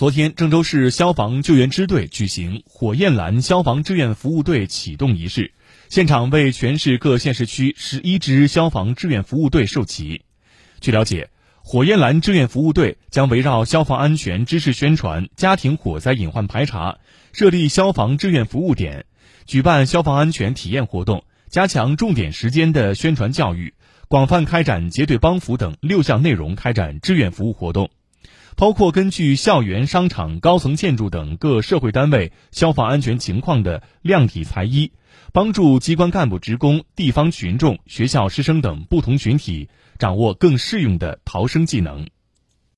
昨天，郑州市消防救援支队举行火焰蓝消防志愿服务队启动仪式，现场为全市各县市区十一支消防志愿服务队授旗。据了解，火焰蓝志愿服务队将围绕消防安全知识宣传、家庭火灾隐患排查，设立消防志愿服务点，举办消防安全体验活动，加强重点时间的宣传教育，广泛开展结对帮扶等六项内容开展志愿服务活动。包括根据校园、商场、高层建筑等各社会单位消防安全情况的量体裁衣，帮助机关干部职工、地方群众、学校师生等不同群体掌握更适用的逃生技能。